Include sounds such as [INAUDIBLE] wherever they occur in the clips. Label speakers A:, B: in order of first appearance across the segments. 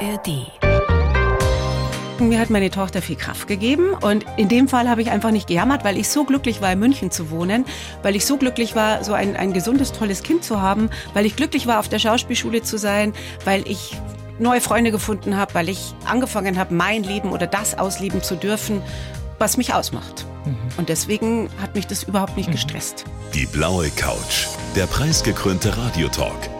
A: ARD.
B: Mir hat meine Tochter viel Kraft gegeben und in dem Fall habe ich einfach nicht gejammert, weil ich so glücklich war, in München zu wohnen, weil ich so glücklich war, so ein, ein gesundes, tolles Kind zu haben, weil ich glücklich war, auf der Schauspielschule zu sein, weil ich neue Freunde gefunden habe, weil ich angefangen habe, mein Leben oder das ausleben zu dürfen, was mich ausmacht. Mhm. Und deswegen hat mich das überhaupt nicht mhm. gestresst.
C: Die blaue Couch, der preisgekrönte Radiotalk.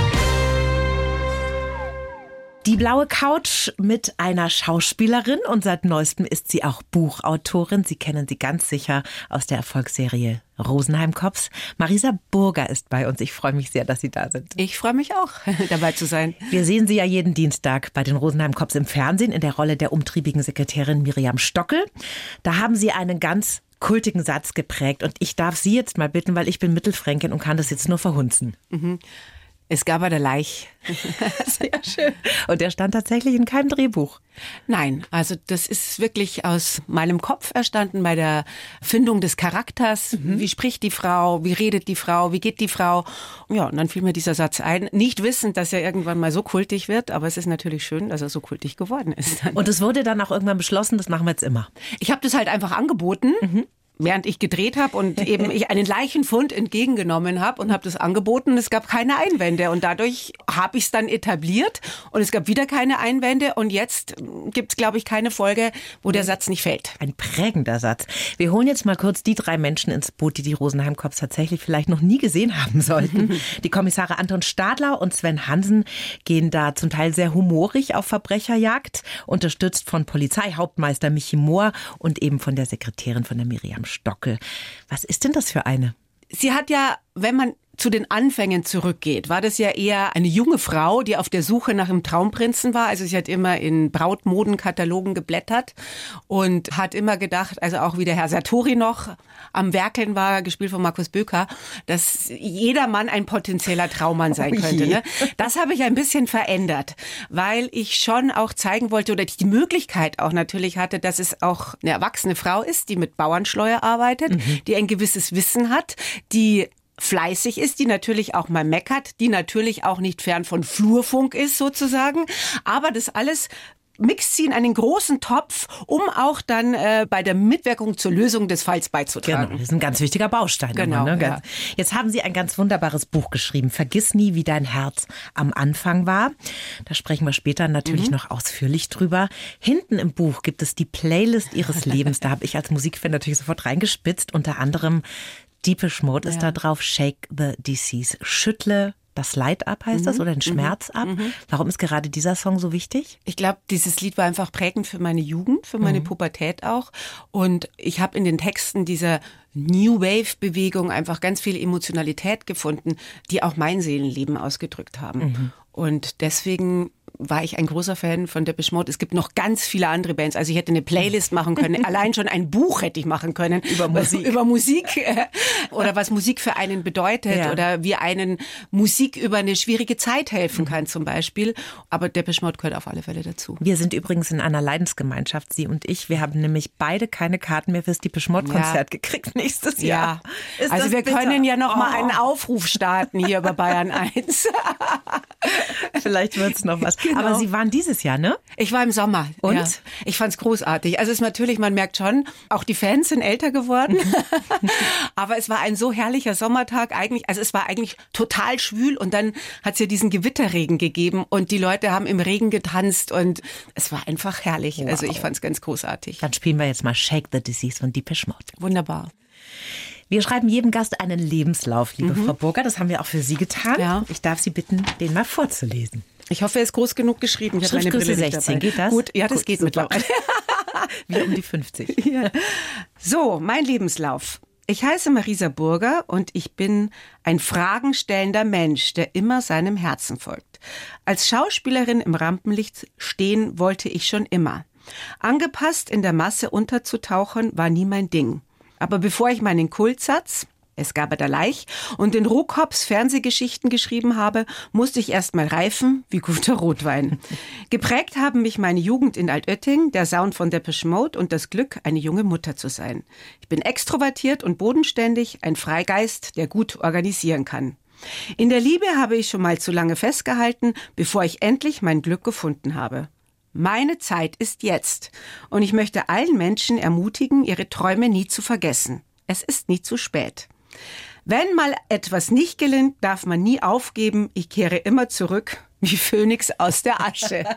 D: Die blaue Couch mit einer Schauspielerin und seit neuestem ist sie auch Buchautorin. Sie kennen sie ganz sicher aus der Erfolgsserie Rosenheim Cops. Marisa Burger ist bei uns. Ich freue mich sehr, dass Sie da sind.
B: Ich freue mich auch, [LAUGHS] dabei zu sein.
D: Wir sehen Sie ja jeden Dienstag bei den Rosenheim Cops im Fernsehen in der Rolle der umtriebigen Sekretärin Miriam Stockel. Da haben Sie einen ganz kultigen Satz geprägt und ich darf Sie jetzt mal bitten, weil ich bin Mittelfränkin und kann das jetzt nur verhunzen. Mhm.
B: Es gab der Leich. [LAUGHS]
D: Sehr schön. Und der stand tatsächlich in keinem Drehbuch.
B: Nein, also das ist wirklich aus meinem Kopf erstanden bei der Findung des Charakters. Mhm. Wie spricht die Frau? Wie redet die Frau? Wie geht die Frau? Ja, und dann fiel mir dieser Satz ein. Nicht wissend, dass er irgendwann mal so kultig wird, aber es ist natürlich schön, dass er so kultig geworden ist.
D: Und es wurde dann auch irgendwann beschlossen, das machen wir jetzt immer.
B: Ich habe das halt einfach angeboten. Mhm während ich gedreht habe und [LAUGHS] eben ich einen Leichenfund entgegengenommen habe und habe das angeboten. Es gab keine Einwände und dadurch habe ich es dann etabliert und es gab wieder keine Einwände und jetzt gibt es, glaube ich, keine Folge, wo der Satz nicht fällt.
D: Ein prägender Satz. Wir holen jetzt mal kurz die drei Menschen ins Boot, die die Rosenheim Cops tatsächlich vielleicht noch nie gesehen haben [LAUGHS] sollten. die Kommissare Anton Stadler und Sven Hansen gehen da zum Teil sehr humorig auf Verbrecherjagd, unterstützt von Polizeihauptmeister Michi Mohr und eben von der Sekretärin von der Miriam Stockel. Was ist denn das für eine?
B: Sie hat ja, wenn man zu den Anfängen zurückgeht, war das ja eher eine junge Frau, die auf der Suche nach einem Traumprinzen war. Also sie hat immer in Brautmodenkatalogen geblättert und hat immer gedacht, also auch wie der Herr Sartori noch am Werkeln war, gespielt von Markus Böker, dass jeder Mann ein potenzieller Traummann sein oh könnte. Ne? Das habe ich ein bisschen verändert, weil ich schon auch zeigen wollte oder die Möglichkeit auch natürlich hatte, dass es auch eine erwachsene Frau ist, die mit Bauernschleuer arbeitet, mhm. die ein gewisses Wissen hat, die fleißig ist, die natürlich auch mal meckert, die natürlich auch nicht fern von Flurfunk ist sozusagen, aber das alles mixt sie in einen großen Topf, um auch dann äh, bei der Mitwirkung zur Lösung des Falls beizutragen.
D: Genau, das ist ein ganz wichtiger Baustein.
B: Genau.
D: Immer,
B: ne? ja.
D: Jetzt haben Sie ein ganz wunderbares Buch geschrieben. Vergiss nie, wie dein Herz am Anfang war. Da sprechen wir später natürlich mhm. noch ausführlich drüber. Hinten im Buch gibt es die Playlist Ihres Lebens. Da habe ich als Musikfan natürlich sofort reingespitzt. Unter anderem Deepish Mode ja. ist da drauf, Shake the Disease. Schüttle das Leid ab, heißt mhm. das, oder den mhm. Schmerz ab. Mhm. Warum ist gerade dieser Song so wichtig?
B: Ich glaube, dieses Lied war einfach prägend für meine Jugend, für meine mhm. Pubertät auch. Und ich habe in den Texten dieser New Wave-Bewegung einfach ganz viel Emotionalität gefunden, die auch mein Seelenleben ausgedrückt haben. Mhm. Und deswegen war ich ein großer Fan von Depeche Mode. Es gibt noch ganz viele andere Bands. Also ich hätte eine Playlist [LAUGHS] machen können. Allein schon ein Buch hätte ich machen können.
D: Über [LAUGHS] Musik.
B: Über Musik. Äh, [LAUGHS] oder was Musik für einen bedeutet. Ja. Oder wie einen Musik über eine schwierige Zeit helfen kann zum Beispiel. Aber Depeche Mode gehört auf alle Fälle dazu.
D: Wir sind übrigens in einer Leidensgemeinschaft, Sie und ich. Wir haben nämlich beide keine Karten mehr fürs Depeche Mode Konzert ja. gekriegt nächstes Jahr.
B: Ja. also wir bitter? können ja noch oh. mal einen Aufruf starten hier bei Bayern 1.
D: Vielleicht wird es noch was. [LAUGHS] Genau. Aber Sie waren dieses Jahr, ne?
B: Ich war im Sommer.
D: Und?
B: Ja. Ich fand's großartig. Also es ist natürlich, man merkt schon, auch die Fans sind älter geworden. [LAUGHS] Aber es war ein so herrlicher Sommertag eigentlich. Also es war eigentlich total schwül und dann hat es ja diesen Gewitterregen gegeben und die Leute haben im Regen getanzt und es war einfach herrlich. Wow. Also ich fand's ganz großartig.
D: Dann spielen wir jetzt mal Shake the Disease von Deepish Mode.
B: Wunderbar.
D: Wir schreiben jedem Gast einen Lebenslauf, liebe mhm. Frau Burger. Das haben wir auch für Sie getan.
B: Ja.
D: Ich darf Sie bitten, den mal vorzulesen.
B: Ich hoffe, er ist groß genug geschrieben.
D: Ich habe meine Brille 16, geht das?
B: Gut, ja, das Gut, geht super. mittlerweile. [LAUGHS]
D: Wie um die 50. [LAUGHS]
B: Ja. So, mein Lebenslauf. Ich heiße Marisa Burger und ich bin ein fragenstellender Mensch, der immer seinem Herzen folgt. Als Schauspielerin im Rampenlicht stehen wollte ich schon immer. Angepasst in der Masse unterzutauchen war nie mein Ding. Aber bevor ich meinen Kultsatz es gab da Leich und in Rohkops Fernsehgeschichten geschrieben habe, musste ich erst mal reifen wie guter Rotwein. Geprägt haben mich meine Jugend in Altötting, der Sound von Depeche Mode und das Glück, eine junge Mutter zu sein. Ich bin extrovertiert und bodenständig, ein Freigeist, der gut organisieren kann. In der Liebe habe ich schon mal zu lange festgehalten, bevor ich endlich mein Glück gefunden habe. Meine Zeit ist jetzt. Und ich möchte allen Menschen ermutigen, ihre Träume nie zu vergessen. Es ist nie zu spät. Wenn mal etwas nicht gelingt, darf man nie aufgeben. Ich kehre immer zurück wie Phönix aus der Asche. [LAUGHS]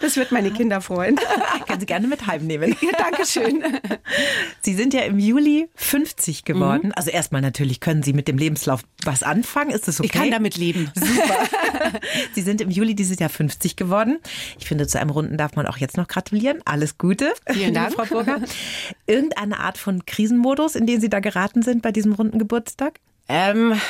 B: Das wird meine Kinder freuen. [LAUGHS]
D: Können Sie gerne mit heimnehmen. [LAUGHS]
B: Ja, Dankeschön.
D: Sie sind ja im Juli 50 geworden. Mhm. Also erstmal natürlich können Sie mit dem Lebenslauf was anfangen. Ist das okay?
B: Ich kann damit leben.
D: Super. Sie sind im Juli dieses Jahr 50 geworden. Ich finde, zu einem Runden darf man auch jetzt noch gratulieren. Alles Gute.
B: Vielen Dank,
D: Frau Burger. Irgendeine Art von Krisenmodus, in den Sie da geraten sind bei diesem runden Geburtstag?
B: Ähm,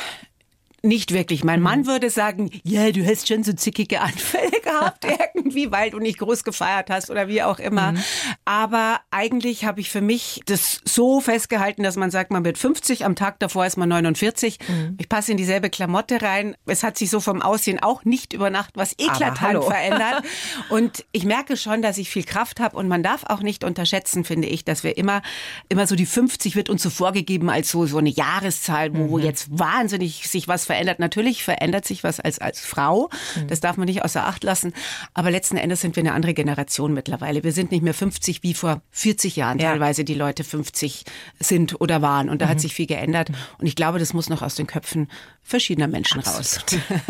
B: nicht wirklich. Mein Mann mhm. würde sagen, ja, du hast schon so zickige Anfälle [LAUGHS] gehabt irgendwie, weil du nicht groß gefeiert hast oder wie auch immer. Mhm. Aber eigentlich habe ich für mich das so festgehalten, dass man sagt, man wird 50, am Tag davor ist man 49. Mhm. Ich passe in dieselbe Klamotte rein. Es hat sich so vom Aussehen auch nicht über Nacht was eklatant [LAUGHS] verändert. Und ich merke schon, dass ich viel Kraft habe und man darf auch nicht unterschätzen, finde ich, dass wir immer, immer so die 50 wird uns so vorgegeben als so, so eine Jahreszahl, wo mhm. jetzt wahnsinnig sich was verändert verändert. Natürlich verändert sich was als, als Frau. Mhm. Das darf man nicht außer Acht lassen. Aber letzten Endes sind wir eine andere Generation mittlerweile. Wir sind nicht mehr 50 wie vor 40 Jahren ja. teilweise die Leute 50 sind oder waren. Und da mhm. hat sich viel geändert. Und ich glaube, das muss noch aus den Köpfen verschiedener Menschen Absolut. raus.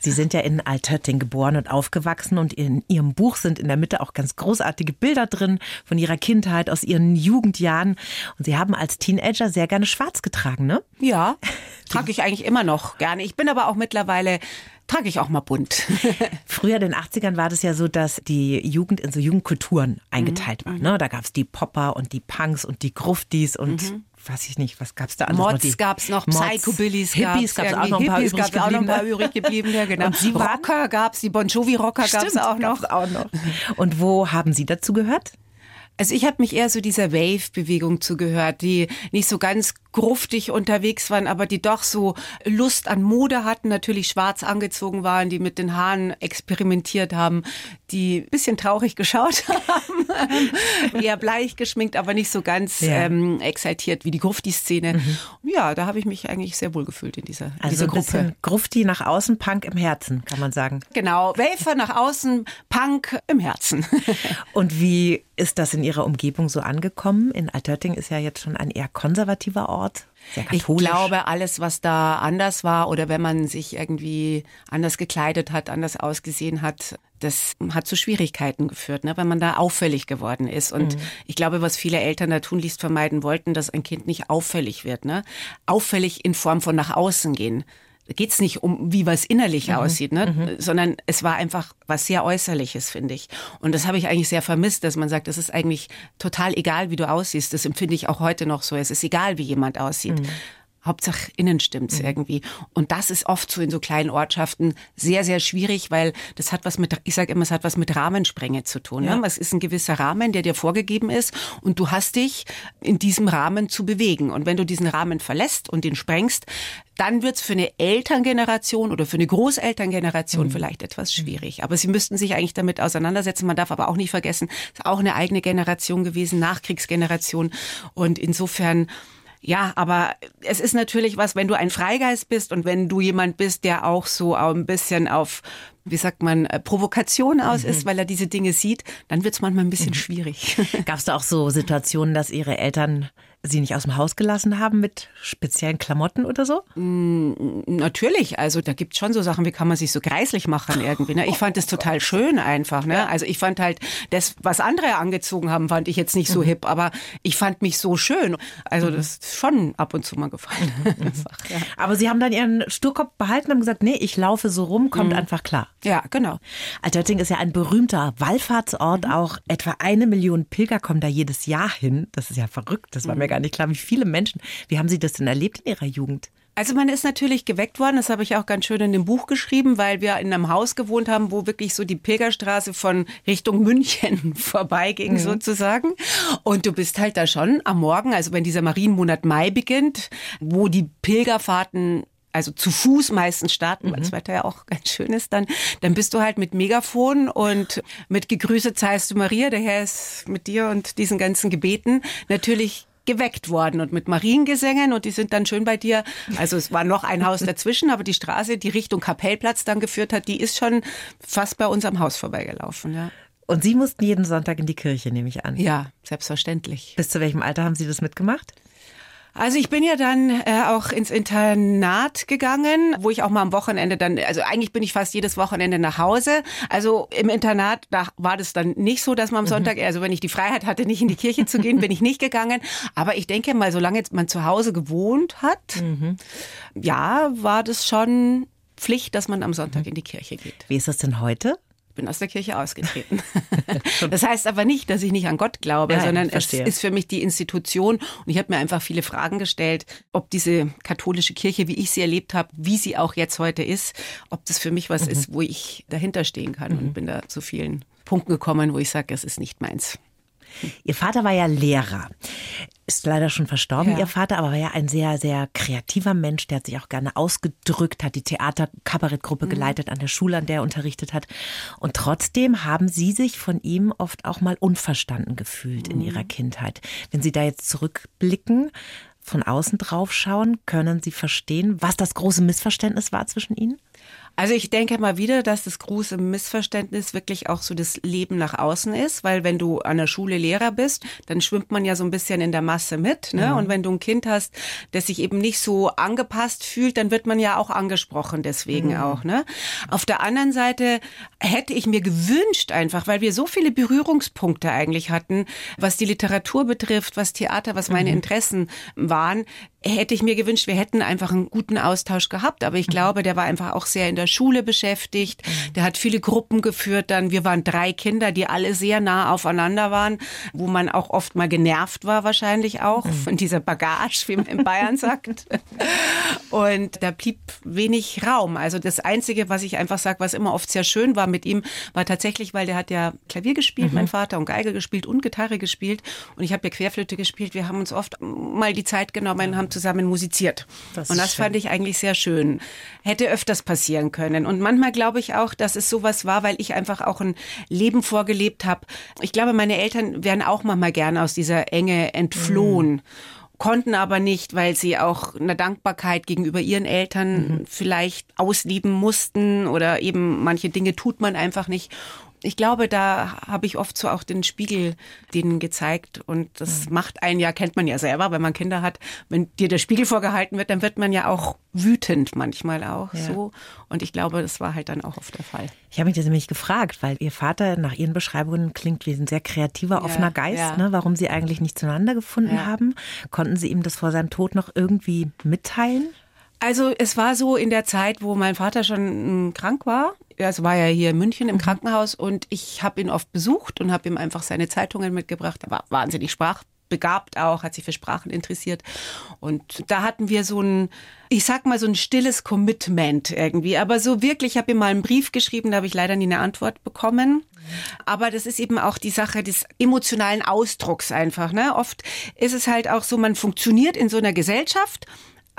D: Sie sind ja in Altötting geboren und aufgewachsen und in Ihrem Buch sind in der Mitte auch ganz großartige Bilder drin von Ihrer Kindheit, aus Ihren Jugendjahren. Und Sie haben als Teenager sehr gerne schwarz getragen, ne?
B: Ja, [LAUGHS] trage ich eigentlich immer noch gerne. Ich bin aber auch mittlerweile trage ich auch mal bunt. [LAUGHS]
D: Früher in den 80ern war das ja so, dass die Jugend in so Jugendkulturen eingeteilt mhm. war. Ne? Da gab es die Popper und die Punks und die Gruftis und mhm weiß ich nicht, was gab es da
B: alles Mods gab es noch, Psychobillys Hippies
D: gab es auch, noch ein paar Hippies
B: gab's auch noch ein paar übrig geblieben. Ja, [LAUGHS] genau. Und
D: Sie Rocker gab es, die Bon Jovi Rocker gab es auch noch. auch noch. Und wo haben Sie dazu gehört?
B: Also ich habe mich eher so dieser Wave-Bewegung zugehört, die nicht so ganz gruftig unterwegs waren, aber die doch so Lust an Mode hatten, natürlich schwarz angezogen waren, die mit den Haaren experimentiert haben, die bisschen traurig [LAUGHS] geschaut haben, [LAUGHS] eher bleich geschminkt, aber nicht so ganz ja. ähm, exaltiert wie die Grufti-Szene. Mhm. Ja, da habe ich mich eigentlich sehr wohl gefühlt in dieser,
D: also
B: dieser Gruppe.
D: Grufti nach außen, Punk im Herzen, kann man sagen.
B: Genau, Wafer nach außen, Punk im Herzen. [LAUGHS]
D: Und wie ist das in Ihrer Umgebung so angekommen? In Altötting ist ja jetzt schon ein eher konservativer Ort. Ort.
B: Ich glaube, alles, was da anders war oder wenn man sich irgendwie anders gekleidet hat, anders ausgesehen hat, das hat zu Schwierigkeiten geführt, ne, wenn man da auffällig geworden ist. Und mhm. ich glaube, was viele Eltern da tunlichst vermeiden wollten, dass ein Kind nicht auffällig wird. Ne? Auffällig in Form von nach außen gehen geht es nicht um, wie was innerlich mhm. aussieht, ne? Mhm. sondern es war einfach was sehr Äußerliches, finde ich. Und das habe ich eigentlich sehr vermisst, dass man sagt, es ist eigentlich total egal, wie du aussiehst. Das empfinde ich auch heute noch so. Es ist egal, wie jemand aussieht. Mhm. Hauptsache innen stimmt's mhm. irgendwie. Und das ist oft so in so kleinen Ortschaften sehr, sehr schwierig, weil das hat was mit, ich sage immer, es hat was mit Rahmensprenge zu tun. Ne? Ja. Ne? Es ist ein gewisser Rahmen, der dir vorgegeben ist und du hast dich in diesem Rahmen zu bewegen. Und wenn du diesen Rahmen verlässt und den sprengst, dann wird's für eine Elterngeneration oder für eine Großelterngeneration mhm. vielleicht etwas schwierig. Aber sie müssten sich eigentlich damit auseinandersetzen. Man darf aber auch nicht vergessen, es ist auch eine eigene Generation gewesen, Nachkriegsgeneration. Und insofern ja, aber es ist natürlich was, wenn du ein Freigeist bist und wenn du jemand bist, der auch so ein bisschen auf, wie sagt man, äh, Provokation aus mhm. ist, weil er diese Dinge sieht, dann wird es manchmal ein bisschen mhm. schwierig.
D: Gab es da auch so Situationen, dass Ihre Eltern Sie nicht aus dem Haus gelassen haben mit speziellen Klamotten oder so?
B: Mm, natürlich. Also da gibt es schon so Sachen, wie kann man sich so kreislich machen irgendwie. Ne? Ich fand das total schön einfach. Ne? Also ich fand halt, das, was andere angezogen haben, fand ich jetzt nicht so mhm. hip, aber ich fand mich so schön. Also mhm. das ist schon ab und zu mal gefallen. Mhm. [LAUGHS]
D: ja. Aber Sie haben dann Ihren Sturkopf behalten und gesagt, nee, ich laufe so rum, kommt mhm. einfach klar.
B: Ja, genau.
D: Altötting ist ja ein berühmter Wallfahrtsort. Mhm. Auch etwa eine Million Pilger kommen da jedes Jahr hin. Das ist ja verrückt. Das war mir gar nicht klar, wie viele Menschen. Wie haben Sie das denn erlebt in Ihrer Jugend?
B: Also man ist natürlich geweckt worden, das habe ich auch ganz schön in dem Buch geschrieben, weil wir in einem Haus gewohnt haben, wo wirklich so die Pilgerstraße von Richtung München [LAUGHS] vorbeiging mhm. sozusagen. Und du bist halt da schon am Morgen, also wenn dieser Marienmonat Mai beginnt, wo die Pilgerfahrten also zu Fuß meistens starten, mhm. weil das Wetter ja auch ganz schön ist, dann, dann bist du halt mit Megafon und mit Gegrüßet seist du Maria, der Herr ist mit dir und diesen ganzen Gebeten natürlich geweckt worden und mit Mariengesängen und die sind dann schön bei dir. Also es war noch ein Haus [LAUGHS] dazwischen, aber die Straße, die Richtung Kapellplatz dann geführt hat, die ist schon fast bei unserem Haus vorbeigelaufen. Ja.
D: Und Sie mussten jeden Sonntag in die Kirche, nehme ich an.
B: Ja, selbstverständlich.
D: Bis zu welchem Alter haben Sie das mitgemacht?
B: Also ich bin ja dann äh, auch ins Internat gegangen, wo ich auch mal am Wochenende dann, also eigentlich bin ich fast jedes Wochenende nach Hause. Also im Internat, da war das dann nicht so, dass man am mhm. Sonntag, also wenn ich die Freiheit hatte, nicht in die Kirche zu gehen, bin ich nicht gegangen. Aber ich denke mal, solange man zu Hause gewohnt hat, mhm. ja, war das schon Pflicht, dass man am Sonntag mhm. in die Kirche geht.
D: Wie ist das denn heute?
B: Bin aus der Kirche ausgetreten. [LAUGHS] das heißt aber nicht, dass ich nicht an Gott glaube, ja, sondern es ist für mich die Institution und ich habe mir einfach viele Fragen gestellt, ob diese katholische Kirche, wie ich sie erlebt habe, wie sie auch jetzt heute ist, ob das für mich was mhm. ist, wo ich dahinter stehen kann mhm. und bin da zu vielen Punkten gekommen, wo ich sage, es ist nicht meins.
D: Ihr Vater war ja Lehrer. Ist leider schon verstorben, ja. Ihr Vater, aber war ja ein sehr, sehr kreativer Mensch. Der hat sich auch gerne ausgedrückt, hat die Theater-Kabarettgruppe mhm. geleitet an der Schule, an der er unterrichtet hat. Und trotzdem haben Sie sich von ihm oft auch mal unverstanden gefühlt mhm. in Ihrer Kindheit. Wenn Sie da jetzt zurückblicken, von außen drauf schauen, können Sie verstehen, was das große Missverständnis war zwischen Ihnen?
B: Also ich denke mal wieder, dass das große Missverständnis wirklich auch so das Leben nach außen ist, weil wenn du an der Schule Lehrer bist, dann schwimmt man ja so ein bisschen in der Masse mit. Ne? Mhm. Und wenn du ein Kind hast, das sich eben nicht so angepasst fühlt, dann wird man ja auch angesprochen deswegen mhm. auch. Ne? Auf der anderen Seite hätte ich mir gewünscht einfach, weil wir so viele Berührungspunkte eigentlich hatten, was die Literatur betrifft, was Theater, was meine mhm. Interessen waren, hätte ich mir gewünscht, wir hätten einfach einen guten Austausch gehabt. Aber ich mhm. glaube, der war einfach auch sehr in der Schule beschäftigt. Mhm. Der hat viele Gruppen geführt. Dann wir waren drei Kinder, die alle sehr nah aufeinander waren, wo man auch oft mal genervt war wahrscheinlich auch mhm. von dieser Bagage, wie man in Bayern sagt. [LAUGHS] Und da blieb wenig Raum. Also das Einzige, was ich einfach sage, was immer oft sehr schön war mit ihm, war tatsächlich, weil der hat ja Klavier gespielt, mhm. mein Vater, und Geige gespielt und Gitarre gespielt. Und ich habe ja Querflöte gespielt. Wir haben uns oft mal die Zeit genommen und haben zusammen musiziert. Das und das schön. fand ich eigentlich sehr schön. Hätte öfters passieren können. Und manchmal glaube ich auch, dass es sowas war, weil ich einfach auch ein Leben vorgelebt habe. Ich glaube, meine Eltern wären auch manchmal gerne aus dieser Enge entflohen. Mhm konnten aber nicht, weil sie auch eine Dankbarkeit gegenüber ihren Eltern mhm. vielleicht ausleben mussten oder eben manche Dinge tut man einfach nicht ich glaube, da habe ich oft so auch den Spiegel denen gezeigt und das mhm. macht einen ja, kennt man ja selber, wenn man Kinder hat, wenn dir der Spiegel vorgehalten wird, dann wird man ja auch wütend manchmal auch ja. so und ich glaube, das war halt dann auch oft der Fall.
D: Ich habe mich das nämlich gefragt, weil Ihr Vater nach Ihren Beschreibungen klingt wie ein sehr kreativer, ja, offener Geist, ja. ne, warum Sie eigentlich nicht zueinander gefunden haben. Konnten Sie ihm das vor seinem Tod noch irgendwie mitteilen?
B: Also es war so in der Zeit, wo mein Vater schon hm, krank war. Es war ja hier in München im mhm. Krankenhaus und ich habe ihn oft besucht und habe ihm einfach seine Zeitungen mitgebracht. Er war wahnsinnig sprachbegabt auch, hat sich für Sprachen interessiert. Und da hatten wir so ein, ich sag mal, so ein stilles Commitment irgendwie. Aber so wirklich, ich habe ihm mal einen Brief geschrieben, da habe ich leider nie eine Antwort bekommen. Aber das ist eben auch die Sache des emotionalen Ausdrucks einfach. Ne? Oft ist es halt auch so, man funktioniert in so einer Gesellschaft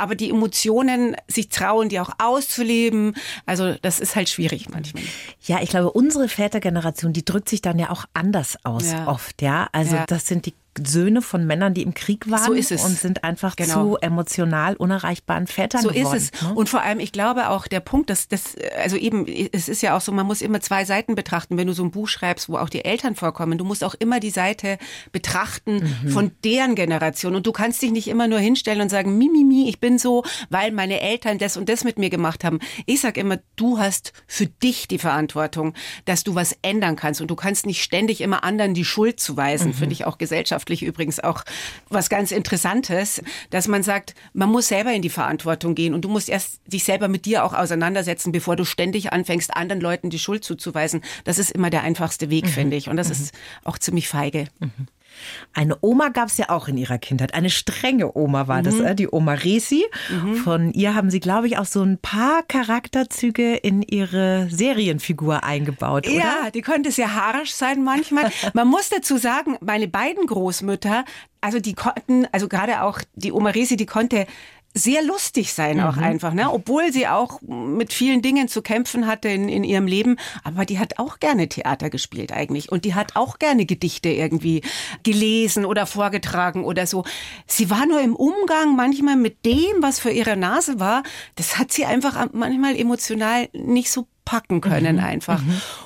B: aber die Emotionen sich trauen, die auch auszuleben. Also das ist halt schwierig manchmal.
D: Ja, ich glaube, unsere Vätergeneration, die drückt sich dann ja auch anders aus ja. oft, ja. Also ja. das sind die Söhne von Männern, die im Krieg waren
B: so
D: und sind einfach genau. zu emotional unerreichbaren Vätern
B: so
D: geworden.
B: So ist es. Ne? Und vor allem, ich glaube auch der Punkt, dass das, also eben, es ist ja auch so, man muss immer zwei Seiten betrachten, wenn du so ein Buch schreibst, wo auch die Eltern vorkommen. Du musst auch immer die Seite betrachten mhm. von deren Generation. Und du kannst dich nicht immer nur hinstellen und sagen, mi, mi, mi, ich bin so, weil meine Eltern das und das mit mir gemacht haben. Ich sag immer, du hast für dich die Verantwortung, dass du was ändern kannst. Und du kannst nicht ständig immer anderen die Schuld zuweisen, mhm. finde ich auch gesellschaftlich wissenschaftlich übrigens auch was ganz Interessantes, dass man sagt, man muss selber in die Verantwortung gehen und du musst erst dich selber mit dir auch auseinandersetzen, bevor du ständig anfängst, anderen Leuten die Schuld zuzuweisen. Das ist immer der einfachste Weg, mhm. finde ich. Und das mhm. ist auch ziemlich feige. Mhm.
D: Eine Oma gab es ja auch in ihrer Kindheit. Eine strenge Oma war das, äh, die Oma Resi. Von ihr haben sie, glaube ich, auch so ein paar Charakterzüge in ihre Serienfigur eingebaut, oder?
B: Ja, die konnte sehr harsch sein manchmal. [LAUGHS] Man muss dazu sagen, meine beiden Großmütter, also die konnten, also gerade auch die Oma Resi, die konnte sehr lustig sein auch einfach, ne? Obwohl sie auch mit vielen Dingen zu kämpfen hatte in, in ihrem Leben. Aber die hat auch gerne Theater gespielt eigentlich. Und die hat auch gerne Gedichte irgendwie gelesen oder vorgetragen oder so. Sie war nur im Umgang manchmal mit dem, was für ihre Nase war. Das hat sie einfach manchmal emotional nicht so packen können
D: Mhm.
B: einfach.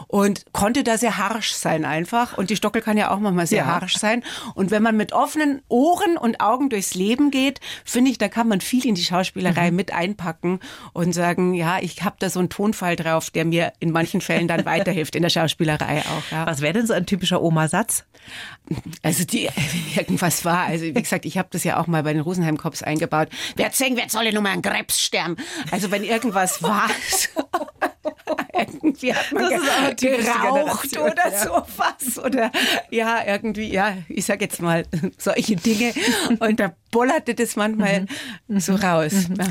B: Und konnte da sehr harsch sein einfach. Und die Stockel kann ja auch manchmal sehr
D: Ja.
B: harsch sein. Und wenn man mit offenen Ohren und Augen durchs Leben geht, finde ich, da kann man viel in die
D: Mhm.
B: Schauspielerei mit einpacken und sagen, ja, ich habe da so einen Tonfall drauf, der mir in manchen Fällen dann weiterhilft, in der Schauspielerei auch. Ja.
D: Was wäre denn so ein typischer Oma-Satz?
B: Also die [LAUGHS] irgendwas war, also wie gesagt, ich habe das ja auch mal bei den Rosenheim Cops eingebaut. Wer zehn, wer soll nur mal an Krebs sterben? Also wenn irgendwas war, [LAUGHS] irgendwie hat man
D: Das
B: ge geraucht oder
D: ja.
B: sowas oder ja irgendwie ja, ich sag jetzt mal [LAUGHS] solche Dinge und da bollerte das manchmal
D: Mhm.
B: so raus. Ja.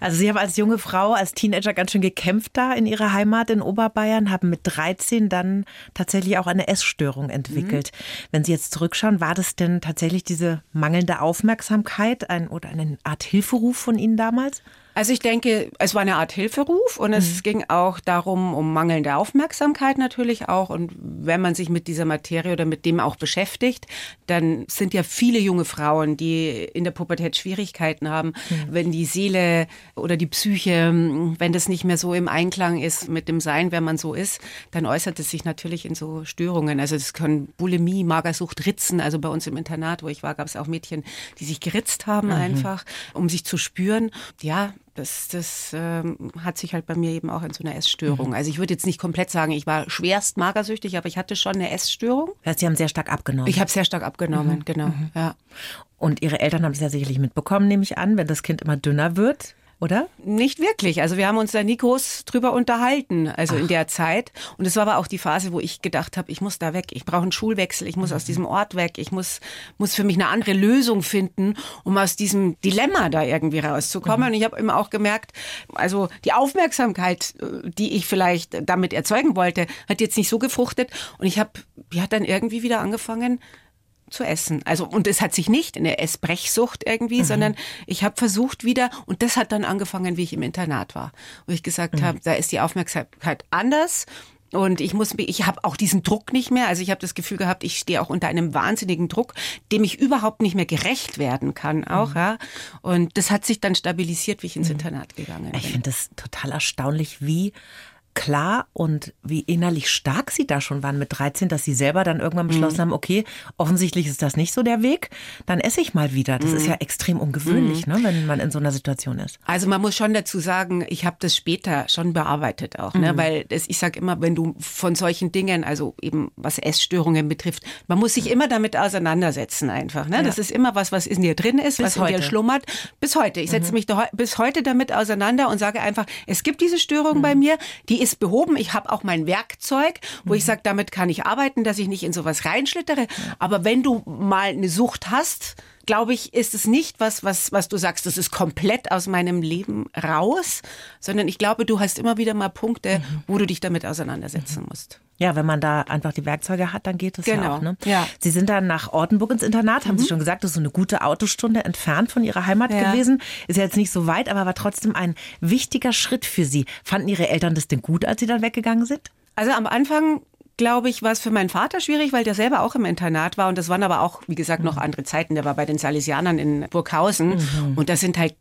D: Also Sie haben als junge Frau, als Teenager ganz schön gekämpft da in Ihrer Heimat in Oberbayern, haben mit 13 dann tatsächlich auch eine Essstörung entwickelt. Wenn Sie jetzt zurückschauen, war das denn tatsächlich diese mangelnde Aufmerksamkeit ein, oder eine Art Hilferuf von Ihnen damals?
B: Also ich denke, es war eine Art Hilferuf und es ging auch darum, um mangelnde Aufmerksamkeit natürlich auch. Und wenn man sich mit dieser Materie oder mit dem auch beschäftigt, dann sind ja viele junge Frauen, die in der Pubertät Schwierigkeiten haben, wenn die Seele oder die Psyche, wenn das nicht mehr so im Einklang ist mit dem Sein, wer man so ist, dann äußert es sich natürlich in so Störungen. Also das können Bulimie, Magersucht, Ritzen. Also bei uns im Internat, wo ich war, gab es auch Mädchen, die sich geritzt haben einfach, um sich zu spüren. Ja, das, das ähm, hat sich halt bei mir eben auch in so einer Essstörung. Also ich würde jetzt nicht komplett sagen, ich war schwerst magersüchtig, aber ich hatte schon eine Essstörung.
D: Das heißt, Sie haben sehr stark abgenommen.
B: Ich habe sehr stark abgenommen, genau. Ja.
D: Und Ihre Eltern haben es ja sicherlich mitbekommen, nehme ich an, wenn das Kind immer dünner wird, oder?
B: Nicht wirklich. Also wir haben uns da nie groß drüber unterhalten, also in der Zeit. Und es war aber auch die Phase, wo ich gedacht habe, ich muss da weg, ich brauche einen Schulwechsel, ich muss aus diesem Ort weg, ich muss, muss für mich eine andere Lösung finden, um aus diesem Dilemma da irgendwie rauszukommen. Und ich habe immer auch gemerkt, also die Aufmerksamkeit, äh, die ich vielleicht damit erzeugen wollte, hat jetzt nicht so gefruchtet. Und ich habe ja dann irgendwie wieder angefangen, zu essen. Also und es hat sich nicht in der Essbrechsucht irgendwie, sondern ich habe versucht wieder und das hat dann angefangen, wie ich im Internat war, wo ich gesagt habe, da ist die Aufmerksamkeit anders. Und ich muss, ich habe auch diesen Druck nicht mehr. Also ich habe das Gefühl gehabt, ich stehe auch unter einem wahnsinnigen Druck, dem ich überhaupt nicht mehr gerecht werden kann, auch ja. Und das hat sich dann stabilisiert, wie ich ins Internat gegangen bin.
D: Ich finde das total erstaunlich, wie klar und wie innerlich stark sie da schon waren mit 13, dass sie selber dann irgendwann beschlossen haben, okay, offensichtlich ist das nicht so der Weg, dann esse ich mal wieder. Das ist ja extrem ungewöhnlich, ne, wenn man in so einer Situation ist.
B: Also man muss schon dazu sagen, ich habe das später schon bearbeitet auch, ne? weil das, ich sage immer, wenn du von solchen Dingen, also eben was Essstörungen betrifft, man muss sich immer damit auseinandersetzen einfach. Ne? Das ist immer was, was in dir drin ist, was in
D: heute.
B: dir schlummert. Bis heute. Ich setze mich da, bis heute damit auseinander und sage einfach, es gibt diese Störung bei mir, die ist behoben. Ich habe auch mein Werkzeug, wo ich sage, damit kann ich arbeiten, dass ich nicht in sowas reinschlittere. Aber wenn du mal eine Sucht hast, glaube ich, ist es nicht was, was, was du sagst, das ist komplett aus meinem Leben raus, sondern ich glaube, du hast immer wieder mal Punkte, wo du dich damit auseinandersetzen musst.
D: Ja, wenn man da einfach die Werkzeuge hat, dann geht es ja
B: Genau,
D: auch. Ne?
B: ja.
D: Sie sind dann nach Ortenburg ins Internat, haben Sie schon gesagt, das ist so eine gute Autostunde entfernt von Ihrer Heimat
B: Ja.
D: gewesen. Ist ja jetzt nicht so weit, aber war trotzdem ein wichtiger Schritt für Sie. Fanden Ihre Eltern das denn gut, als Sie dann weggegangen sind?
B: Also am Anfang glaube ich, war es für meinen Vater schwierig, weil der selber auch im Internat war. Und das waren aber auch, wie gesagt, noch andere Zeiten. Der war bei den Salesianern in Burghausen. Und das sind halt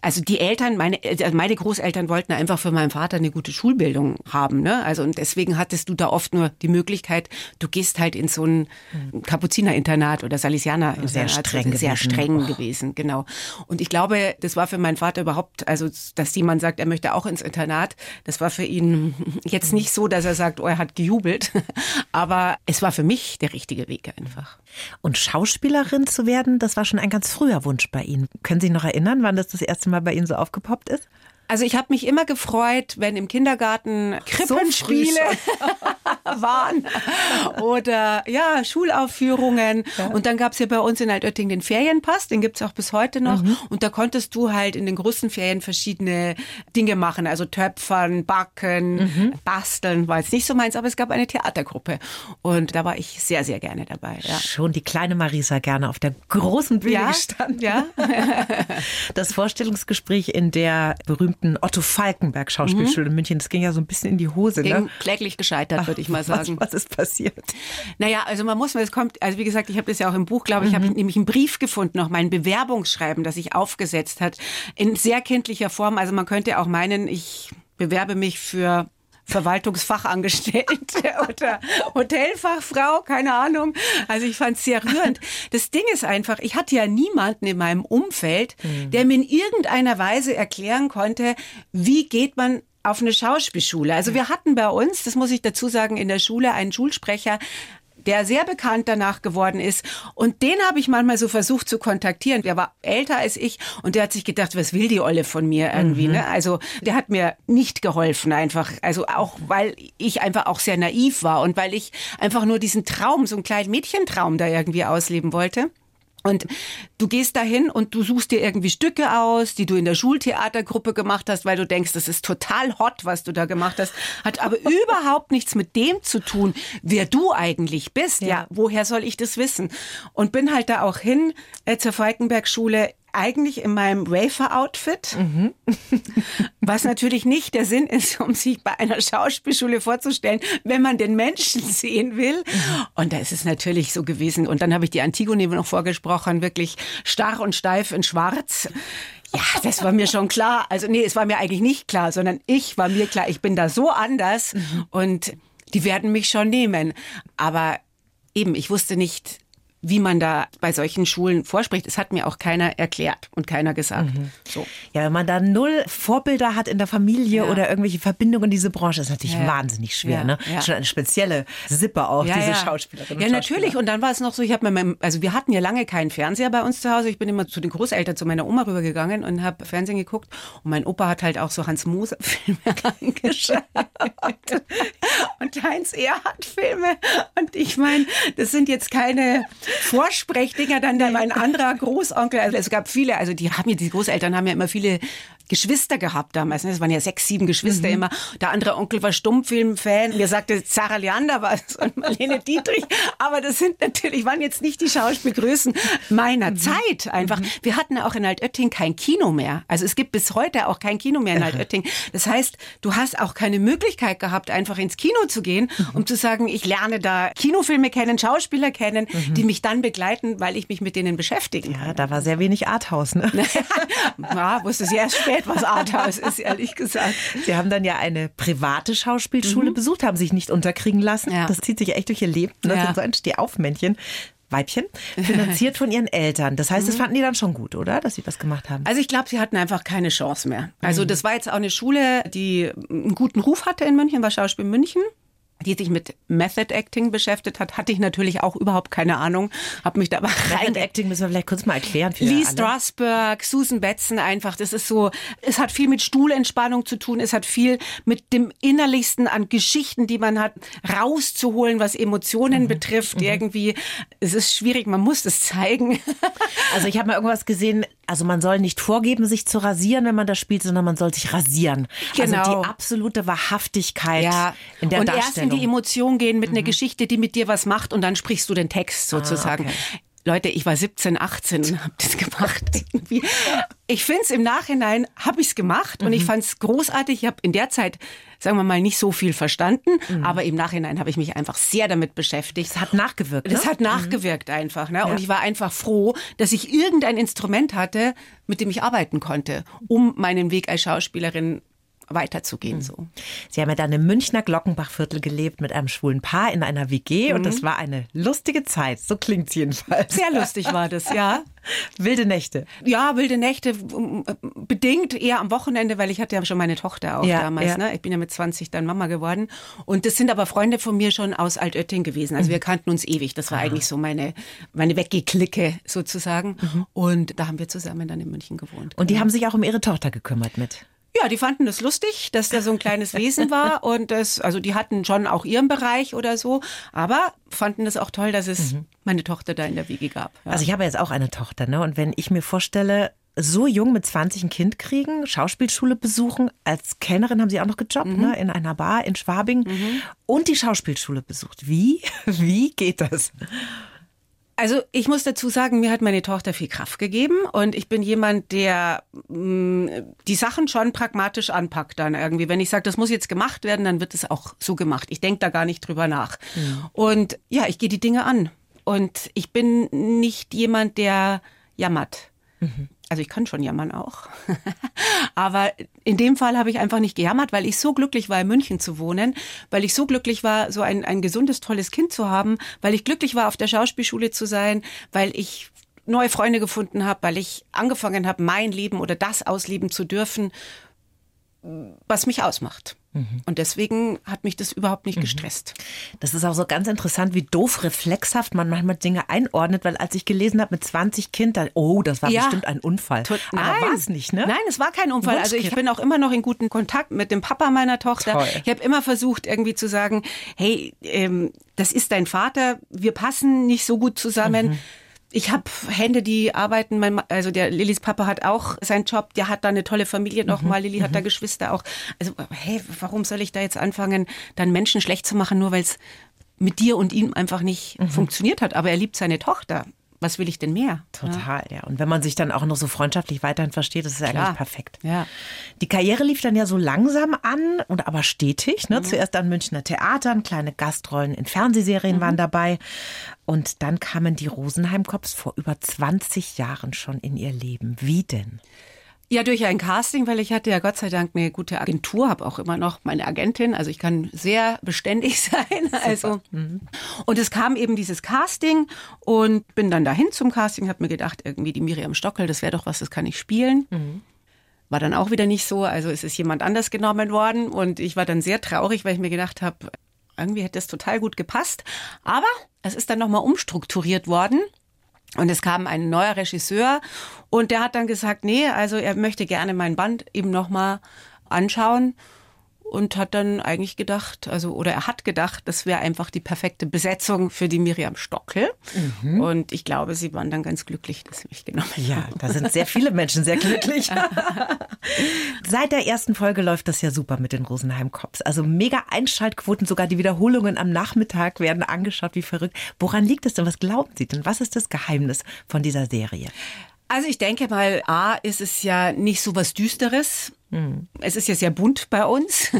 B: also die Eltern, meine, also meine Großeltern wollten einfach für meinen Vater eine gute Schulbildung haben. Ne? Also und deswegen hattest du da oft nur die Möglichkeit, du gehst halt in so ein Kapuzinerinternat oder Salesianer-Internat.
D: Sehr streng
B: Sehr
D: gewesen.
B: streng gewesen, genau. Und ich glaube, das war für meinen Vater überhaupt, also dass jemand sagt, er möchte auch ins Internat, das war für ihn jetzt nicht so, dass er sagt, oh, er hat gejubelt. [LAUGHS] Aber es war für mich der richtige Weg einfach.
D: Und Schauspielerin zu werden, das war schon ein ganz früher Wunsch bei Ihnen. Können Sie sich noch erinnern, wann das das erste Mal bei Ihnen so aufgepoppt ist?
B: Also ich habe mich immer gefreut, wenn im Kindergarten Krippenspiele [LAUGHS] [LAUGHS] waren oder ja, Schulaufführungen. Ja. Und dann gab es ja bei uns in Altötting den Ferienpass, den gibt's auch bis heute noch. Mhm. Und da konntest du halt in den großen Ferien verschiedene Dinge machen, also Töpfern, Backen, mhm. Basteln, war jetzt nicht so meins, aber es gab eine Theatergruppe. Und da war ich sehr, sehr gerne dabei. Ja.
D: Schon die kleine Marisa gerne auf der großen Bühne
B: ja,
D: gestanden.
B: Ja. [LAUGHS]
D: das Vorstellungsgespräch in der berühmten Otto Falkenberg Schauspielschule mhm. in München, das ging ja so ein bisschen in die Hose.
B: Ging ne? kläglich gescheitert, würde ich mal sagen.
D: Was, was, ist passiert?
B: Naja, also man muss, es kommt, also wie gesagt, ich habe das ja auch im Buch, glaube ich, mhm. habe nämlich einen Brief gefunden, noch mein Bewerbungsschreiben, das ich aufgesetzt hat, in sehr kindlicher Form. Also man könnte auch meinen, ich bewerbe mich für Verwaltungsfachangestellte [LAUGHS] oder Hotelfachfrau, keine Ahnung. Also ich fand es sehr rührend. Das Ding ist einfach, ich hatte ja niemanden in meinem Umfeld, mhm. der mir in irgendeiner Weise erklären konnte, wie geht man auf eine Schauspielschule. Also wir hatten bei uns, das muss ich dazu sagen, in der Schule einen Schulsprecher, der sehr bekannt danach geworden ist. Und den habe ich manchmal so versucht zu kontaktieren. Der war älter als ich und der hat sich gedacht, was will die Olle von mir irgendwie? Mhm. Ne? Also der hat mir nicht geholfen einfach. Also auch, weil ich einfach auch sehr naiv war und weil ich einfach nur diesen Traum, so einen kleinen Mädchentraum da irgendwie ausleben wollte. Und du gehst dahin und du suchst dir irgendwie Stücke aus, die du in der Schultheatergruppe gemacht hast, weil du denkst, das ist total hot, was du da gemacht hast, hat aber [LAUGHS] überhaupt nichts mit dem zu tun, wer du eigentlich bist. Ja, ja woher soll ich das wissen? Und bin halt da auch hin äh, zur Falkenberg-Schule eigentlich in meinem Wafer-Outfit, mhm. was natürlich nicht der Sinn ist, um sich bei einer Schauspielschule vorzustellen, wenn man den Menschen sehen will. Mhm. Und da ist es natürlich so gewesen. Und dann habe ich die Antigone noch vorgesprochen, wirklich starr und steif in Schwarz. Ja, das war mir schon klar. Also nee, es war mir eigentlich nicht klar, sondern ich war mir klar, ich bin da so anders mhm. und die werden mich schon nehmen. Aber eben, ich wusste nicht, wie man da bei solchen Schulen vorspricht. Es hat mir auch keiner erklärt und keiner gesagt. Mhm.
D: So. Ja, wenn man da null Vorbilder hat in der Familie ja. oder irgendwelche Verbindungen in diese Branche, ist natürlich ja. wahnsinnig schwer. Ja. Ne? Schon eine spezielle Sippe auch, diese Schauspielerin.
B: Ja, natürlich. Und dann war es noch so, ich habe mir, also wir hatten ja lange keinen Fernseher bei uns zu Hause. Ich bin immer zu den Großeltern, zu meiner Oma rübergegangen und habe Fernsehen geguckt. Und mein Opa hat halt auch so Hans Moser Filme angeschaut. [LAUGHS] und Heinz Erhardt Filme. Und ich meine, das sind jetzt keine Vorsprechdinger, dann da mein anderer Großonkel, also es gab viele, also die haben ja, die Großeltern haben ja immer viele Geschwister gehabt damals. Es waren ja sechs, sieben Geschwister mhm. immer. Der andere Onkel war Stummfilm-Fan. Mir sagte, Sarah Leander war [LAUGHS] es und Marlene Dietrich. Aber das sind natürlich, waren jetzt nicht die Schauspielgrößen meiner mhm. Zeit einfach. Mhm. Wir hatten auch in Altötting kein Kino mehr. Also es gibt bis heute auch kein Kino mehr in Altötting. Das heißt, du hast auch keine Möglichkeit gehabt, einfach ins Kino zu gehen, mhm. um zu sagen, ich lerne da Kinofilme kennen, Schauspieler kennen, mhm. die mich dann begleiten, weil ich mich mit denen beschäftige.
D: Ja, da war sehr wenig Arthouse, ne? [LAUGHS]
B: ja, wusste es erst spät [LAUGHS] etwas Arthouse ist, ehrlich gesagt.
D: Sie haben dann ja eine private Schauspielschule mhm. besucht, haben sich nicht unterkriegen lassen. Ja. Das zieht sich echt durch ihr Leben. Das ja. sind so ein Stehaufmännchen. Weibchen, finanziert von ihren Eltern. Das heißt, das mhm. fanden die dann schon gut, oder? Dass sie das gemacht haben.
B: Also ich glaube, sie hatten einfach keine Chance mehr. Also mhm. das war jetzt auch eine Schule, die einen guten Ruf hatte in München, war Schauspiel München die sich mit Method Acting beschäftigt hat, hatte ich natürlich auch überhaupt keine Ahnung, habe mich da aber
D: rein Acting müssen wir vielleicht kurz mal erklären.
B: Für Lee alle. Strasberg, Susan Betzen einfach, das ist so, es hat viel mit Stuhlentspannung zu tun, es hat viel mit dem Innerlichsten an Geschichten, die man hat, rauszuholen, was Emotionen mhm. betrifft mhm. irgendwie. Es ist schwierig, man muss es zeigen.
D: Also ich habe mal irgendwas gesehen, also man soll nicht vorgeben, sich zu rasieren, wenn man das spielt, sondern man soll sich rasieren. Genau. Also die absolute Wahrhaftigkeit ja. in der
B: und
D: Darstellung.
B: erst in die Emotion gehen mit mhm. einer Geschichte, die mit dir was macht und dann sprichst du den Text sozusagen. Ah, okay. Leute, ich war 17, 18 und habe das gemacht. [LAUGHS] ich finde es im Nachhinein, habe ich es gemacht und ich mhm. fand es großartig. Ich habe in der Zeit, sagen wir mal, nicht so viel verstanden, mhm. aber im Nachhinein habe ich mich einfach sehr damit beschäftigt.
D: Es hat nachgewirkt.
B: Es
D: ne?
B: hat nachgewirkt mhm. einfach. Ne? Ja. Und ich war einfach froh, dass ich irgendein Instrument hatte, mit dem ich arbeiten konnte, um meinen Weg als Schauspielerin weiterzugehen. Mhm. So.
D: Sie haben ja dann im Münchner Glockenbachviertel gelebt mit einem schwulen Paar in einer WG mhm. und das war eine lustige Zeit. So klingt es jedenfalls.
B: Sehr lustig war das, ja. [LAUGHS]
D: wilde Nächte.
B: Ja, wilde Nächte, bedingt eher am Wochenende, weil ich hatte ja schon meine Tochter auch ja, damals. Ja. Ne? Ich bin ja mit 20 dann Mama geworden. Und das sind aber Freunde von mir schon aus Altötting gewesen. Also mhm. wir kannten uns ewig. Das war ah. eigentlich so meine, meine Weggeklicke sozusagen. Mhm. Und da haben wir zusammen dann in München gewohnt.
D: Und die genau. haben sich auch um ihre Tochter gekümmert mit?
B: Ja, die fanden das lustig, dass da so ein kleines Wesen war [LAUGHS] und das, also die hatten schon auch ihren Bereich oder so, aber fanden es auch toll, dass es mhm. meine Tochter da in der Wiege gab.
D: Ja. Also ich habe jetzt auch eine Tochter, ne? Und wenn ich mir vorstelle, so jung mit 20 ein Kind kriegen, Schauspielschule besuchen, als Kellnerin haben sie auch noch gejobbt, mhm. ne? In einer Bar in Schwabing mhm. und die Schauspielschule besucht. Wie? [LAUGHS] Wie geht das?
B: Also ich muss dazu sagen, mir hat meine Tochter viel Kraft gegeben und ich bin jemand, der mh, mm, die Sachen schon pragmatisch anpackt dann irgendwie. Wenn ich sage, das muss jetzt gemacht werden, dann wird es auch so gemacht. Ich denke da gar nicht drüber nach. Mhm. Und ja, ich gehe die Dinge an. Und ich bin nicht jemand, der jammert. Mhm also ich kann schon jammern auch. [LAUGHS] Aber in dem Fall habe ich einfach nicht gejammert, weil ich so glücklich war, in München zu wohnen, weil ich so glücklich war, so ein, ein gesundes, tolles Kind zu haben, weil ich glücklich war, auf der Schauspielschule zu sein, weil ich neue Freunde gefunden habe, weil ich angefangen habe, mein Leben oder das ausleben zu dürfen, was mich ausmacht. Mhm. Und deswegen hat mich das überhaupt nicht mhm. gestresst.
D: Das ist auch so ganz interessant, wie doof reflexhaft man manchmal Dinge einordnet, weil als ich gelesen habe mit 20 Kindern, oh, das war ja. bestimmt ein Unfall.
B: Tot, Aber war es nicht, ne? Nein, es war kein Unfall. Also ich bin auch immer noch in guten Kontakt mit dem Papa meiner Tochter. Toll. Ich habe immer versucht, irgendwie zu sagen, hey, ähm, das ist dein Vater, wir passen nicht so gut zusammen. Mhm ich habe Hände, die arbeiten. Mein, also der Lillys Papa hat auch seinen Job. Der hat da eine tolle Familie nochmal. Mhm. Lilly hat da mhm. Geschwister auch. Also hey, warum soll ich da jetzt anfangen, dann Menschen schlecht zu machen, nur weil es mit dir und ihm einfach nicht mhm. funktioniert hat? Aber er liebt seine Tochter was will ich denn mehr?
D: Total, ja. ja. Und wenn man sich dann auch noch so freundschaftlich weiterhin versteht, das ist ja eigentlich perfekt.
B: Ja.
D: Die Karriere lief dann ja so langsam an und aber stetig. Ne? Mhm. Zuerst an Münchner Theatern, kleine Gastrollen in Fernsehserien mhm. waren dabei. Und dann kamen die Rosenheim-Cops vor über 20 Jahren schon in ihr Leben. Wie denn?
B: Ja, durch ein Casting, weil ich hatte ja Gott sei Dank eine gute Agentur, habe auch immer noch meine Agentin, also ich kann sehr beständig [LAUGHS] sein. Also mhm. und es kam eben dieses Casting und bin dann dahin zum Casting, habe mir gedacht, irgendwie die Miriam Stockel, das wäre doch was, das kann ich spielen. Mhm. War dann auch wieder nicht so, also es ist jemand anders genommen worden und ich war dann sehr traurig, weil ich mir gedacht habe, irgendwie hätte es total gut gepasst, aber es ist dann nochmal umstrukturiert worden und es kam ein neuer Regisseur und der hat dann gesagt, nee, also er möchte gerne mein Band eben nochmal anschauen und hat dann eigentlich gedacht, also oder er hat gedacht, das wäre einfach die perfekte Besetzung für die Miriam Stockel. Mhm. Und ich glaube, sie waren dann ganz glücklich, dass sie mich genommen haben.
D: Ja, da sind sehr viele Menschen sehr glücklich. [LAUGHS] Seit der ersten Folge läuft das ja super mit den Rosenheim Cops. Also mega Einschaltquoten, sogar die Wiederholungen am Nachmittag werden angeschaut wie verrückt. Woran liegt es denn? Was glauben Sie denn? Was ist das Geheimnis von dieser Serie?
B: Also ich denke mal, A ist es ja nicht so was Düsteres. Mhm. Es ist ja sehr bunt bei uns.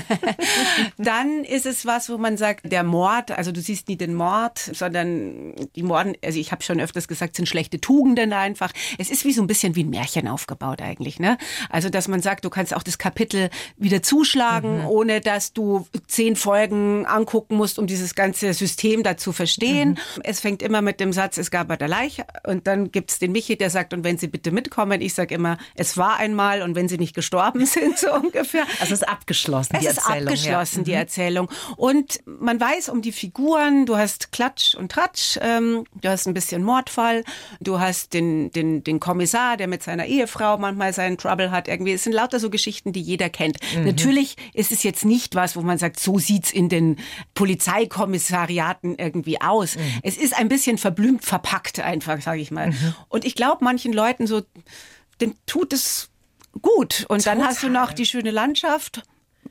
B: [LAUGHS] Dann ist es was, wo man sagt, der Mord, also du siehst nie den Mord, sondern die Morden, also ich habe schon öfters gesagt, sind schlechte Tugenden einfach. Es ist wie so ein bisschen wie ein Märchen aufgebaut eigentlich, ne? Also dass man sagt, du kannst auch das Kapitel wieder zuschlagen, mhm. ohne dass du zehn Folgen angucken musst, um dieses ganze System da zu verstehen. Mhm. Es fängt immer mit dem Satz, es gab bei der Leiche und dann gibt's den Michi, der sagt, und wenn Sie bitte mitkommen, ich sage immer, es war einmal und wenn Sie nicht gestorben sind, [LAUGHS] sind, so ungefähr.
D: Also es ist abgeschlossen,
B: die es Erzählung. Es ist abgeschlossen, ja. die mhm. Erzählung. Und man weiß um die Figuren, du hast Klatsch und Tratsch, ähm, du hast ein bisschen Mordfall, du hast den, den, den Kommissar, der mit seiner Ehefrau manchmal seinen Trouble hat. Irgendwie, es sind lauter so Geschichten, die jeder kennt. Mhm. Natürlich ist es jetzt nicht was, wo man sagt, so sieht's in den Polizeikommissariaten irgendwie aus. Mhm. Es ist ein bisschen verblümt verpackt einfach, sage ich mal. Mhm. Und ich glaube, manchen Leuten so, dem tut es gut. Und Total. dann hast du noch die schöne Landschaft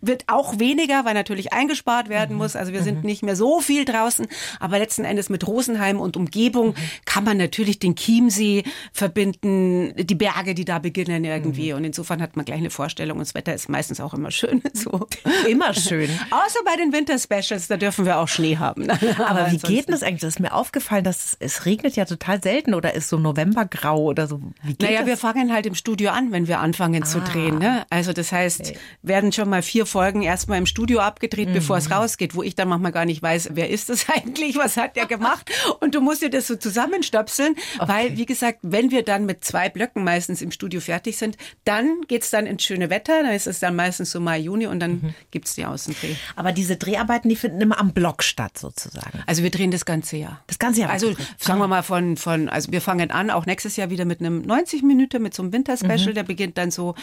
B: wird auch weniger, weil natürlich eingespart werden mhm. muss. Also wir sind mhm. nicht mehr so viel draußen. Aber letzten Endes mit Rosenheim und Umgebung mhm. kann man natürlich den Chiemsee verbinden, die Berge, die da beginnen irgendwie. Mhm. Und insofern hat man gleich eine Vorstellung. Und das Wetter ist meistens auch immer schön. [LAUGHS] So.
D: Immer schön.
B: Außer bei den Winterspecials, da dürfen wir auch Schnee haben. [LAUGHS]
D: Aber wie geht denn das eigentlich? Das ist mir aufgefallen, dass es, es regnet ja total selten oder ist so Novembergrau oder so.
B: Wie geht naja, das? wir fangen halt im Studio an, wenn wir anfangen ah. zu drehen. Ne? Also das heißt, okay. werden schon mal vier Folgen erstmal im Studio abgedreht, mhm. bevor es mhm. rausgeht, wo ich dann manchmal gar nicht weiß, wer ist das [LAUGHS] eigentlich, was hat der gemacht? Und du musst dir das so zusammenstöpseln, okay. weil, wie gesagt, wenn wir dann mit zwei Blöcken meistens im Studio fertig sind, dann geht's dann ins schöne Wetter, dann ist es dann meistens so Mai, Juni und dann mhm. gibt's die Außendreh.
D: Aber diese Dreharbeiten, die finden immer am Block statt, sozusagen.
B: Also wir drehen das ganze Jahr.
D: Das ganze Jahr?
B: Also sagen wir mal von, von, also wir fangen an, auch nächstes Jahr wieder mit einem 90 Minuten, mit so einem Winterspecial, mhm. der beginnt dann so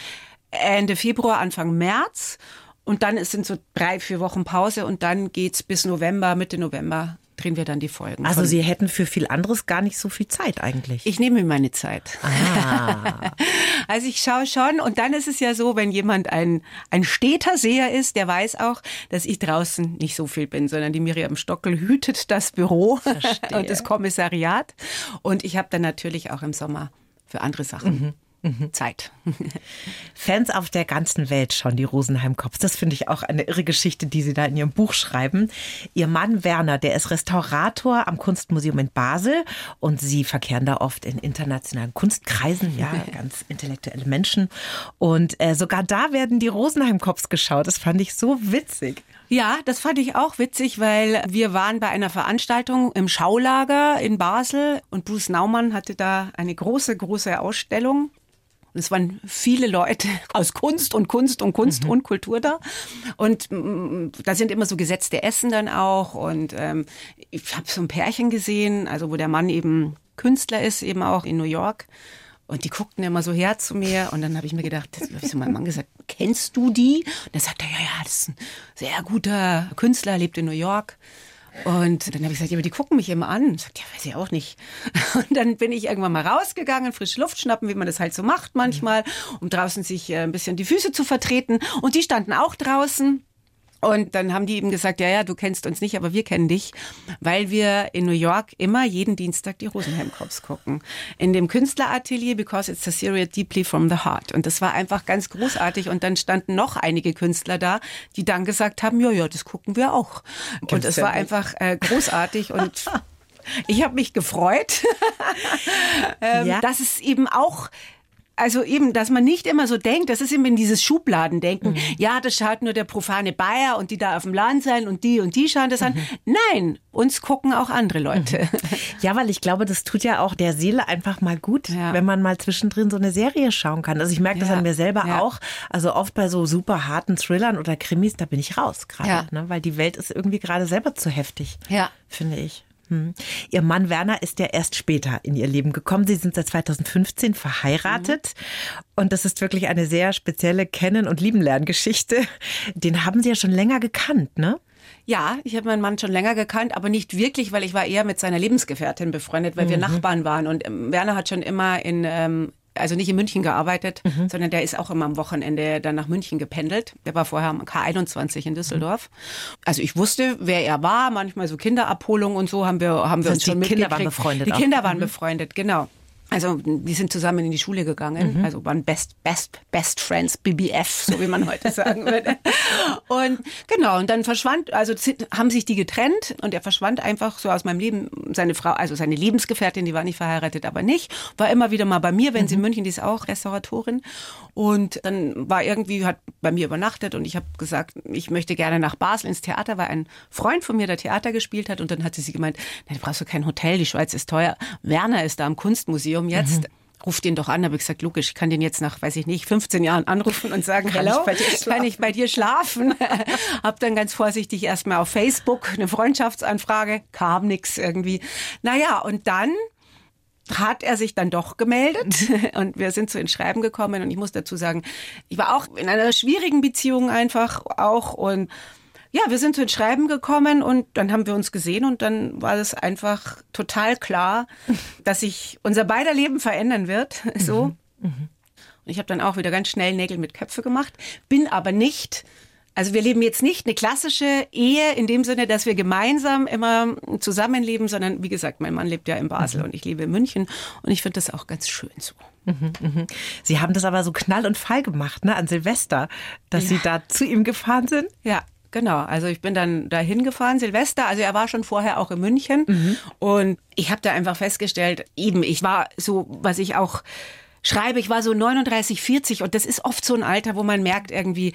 B: Ende Februar, Anfang März. Und dann sind so drei, vier Wochen Pause und dann geht's bis November, Mitte November drehen wir dann die Folgen.
D: Also Sie hätten für viel anderes gar nicht so viel Zeit eigentlich.
B: Ich nehme mir meine Zeit. Ah. [LAUGHS] also ich schaue schon und dann ist es ja so, wenn jemand ein, ein steter Seher ist, der weiß auch, dass ich draußen nicht so viel bin, sondern die Miriam Stockel hütet das Büro [LAUGHS] Verstehe. und das Kommissariat und ich habe dann natürlich auch im Sommer für andere Sachen mhm. Mhm. Zeit. [LAUGHS]
D: Fans auf der ganzen Welt schon die Rosenheim Cops. Das finde ich auch eine irre Geschichte, die Sie da in Ihrem Buch schreiben. Ihr Mann Werner, der ist Restaurator am Kunstmuseum in Basel und Sie verkehren da oft in internationalen Kunstkreisen, ja, [LAUGHS] ganz intellektuelle Menschen. Und äh, sogar da werden die Rosenheim Cops geschaut. Das fand ich so witzig.
B: Ja, das fand ich auch witzig, weil wir waren bei einer Veranstaltung im Schaulager in Basel und Bruce Naumann hatte da eine große, große Ausstellung es waren viele Leute aus Kunst und Kunst und Kunst mhm. und Kultur da. Und mm, da sind immer so gesetzte Essen dann auch. Und ähm, ich habe so ein Pärchen gesehen, also wo der Mann eben Künstler ist, eben auch in New York. Und die guckten immer so her zu mir. Und dann habe ich mir gedacht, das habe ich zu meinem Mann gesagt, kennst du die? Und er sagte, ja, ja, das ist ein sehr guter Künstler, lebt in New York. Und dann habe ich gesagt, ja, aber die gucken mich immer an. Sagt, ja, weiß ich auch nicht. [LAUGHS] Und dann bin ich irgendwann mal rausgegangen, frische Luft schnappen, wie man das halt so macht manchmal, um draußen sich äh, ein bisschen die Füße zu vertreten. Und die standen auch draußen. Und dann haben die eben gesagt, ja, ja, du kennst uns nicht, aber wir kennen dich, weil wir in New York immer jeden Dienstag die Rosenheim Cops gucken. In dem Künstleratelier, because it's a series deeply from the heart. Und das war einfach ganz großartig. Und dann standen noch einige Künstler da, die dann gesagt haben, ja, ja, das gucken wir auch. und es war einfach äh, großartig und [LAUGHS] ich habe mich gefreut, [LAUGHS] ähm, ja. dass es eben auch also eben, dass man nicht immer so denkt, das ist eben in dieses Schubladendenken, mhm. ja, das schaut nur der profane Bayer und die da auf dem Land sein und die und die schauen das mhm. an. Nein, uns gucken auch andere Leute. Mhm.
D: Ja, weil ich glaube, das tut ja auch der Seele einfach mal gut, ja. wenn man mal zwischendrin so eine Serie schauen kann. Also ich merke das ja. an mir selber ja. auch. Also oft bei so super harten Thrillern oder Krimis, da bin ich raus gerade, ne? weil die Welt ist irgendwie gerade selber zu heftig, ja. finde ich. Hm. Ihr Mann Werner ist ja erst später in ihr Leben gekommen. Sie sind seit 2015 verheiratet. Mhm. Und das ist wirklich eine sehr spezielle Kennen- und Liebenlerngeschichte. Den haben Sie ja schon länger gekannt, ne?
B: Ja, ich habe meinen Mann schon länger gekannt, aber nicht wirklich, weil ich war eher mit seiner Lebensgefährtin befreundet, weil mhm. wir Nachbarn waren. Und ähm, Werner hat schon immer in ähm, also nicht in München gearbeitet, mhm. sondern der ist auch immer am Wochenende dann nach München gependelt. Der war vorher am K21 in Düsseldorf. Also ich wusste, wer er war, manchmal so Kinderabholung und so haben wir, haben wir uns schon
D: die Kinder waren befreundet.
B: Die Kinder auch. waren mhm. befreundet, genau. Also die sind zusammen in die Schule gegangen, mhm. also waren Best Best Best Friends BBF, so wie man [LAUGHS] heute sagen würde. Und genau, und dann verschwand, also haben sich die getrennt und er verschwand einfach so aus meinem Leben. Seine Frau, also seine Lebensgefährtin, die war nicht verheiratet, aber nicht, war immer wieder mal bei mir, wenn mhm. sie in München, die ist auch Restauratorin. Und dann war irgendwie, hat bei mir übernachtet und ich habe gesagt, ich möchte gerne nach Basel ins Theater, weil ein Freund von mir der Theater gespielt hat und dann hat sie gemeint, nein, du brauchst du kein Hotel, die Schweiz ist teuer. Werner ist da am Kunstmuseum Museum jetzt. Mhm. Ruf den doch an, habe ich gesagt, logisch, ich kann den jetzt nach, weiß ich nicht, 15 Jahren anrufen und sagen, kann Hello, ich kann ich bei dir schlafen? [LAUGHS] hab dann ganz vorsichtig erstmal auf Facebook eine Freundschaftsanfrage, kam nix irgendwie. Naja, und dann hat er sich dann doch gemeldet [LAUGHS] und wir sind zu ins Schreiben gekommen und ich muss dazu sagen, ich war auch in einer schwierigen Beziehung einfach auch und ja, wir sind zu den Schreiben gekommen und dann haben wir uns gesehen und dann war es einfach total klar, [LAUGHS] dass sich unser beider Leben verändern wird. [LAUGHS] So. Mhm. Mhm. Und ich habe dann auch wieder ganz schnell Nägel mit Köpfe gemacht, bin aber nicht also wir leben jetzt nicht eine klassische Ehe in dem Sinne, dass wir gemeinsam immer zusammenleben, sondern wie gesagt, mein Mann lebt ja in Basel mhm. und ich lebe in München und ich finde das auch ganz schön so. Mhm,
D: mhm. Sie haben das aber so knall und fall gemacht, ne, an Silvester, dass ja. Sie da zu ihm gefahren sind?
B: Ja, Genau, also ich bin dann dahin gefahren, Silvester. Also er war schon vorher auch in München. Mhm. Und ich habe da einfach festgestellt, eben, ich war so, was ich auch schreibe, ich war so 39, 40 und das ist oft so ein Alter, wo man merkt irgendwie,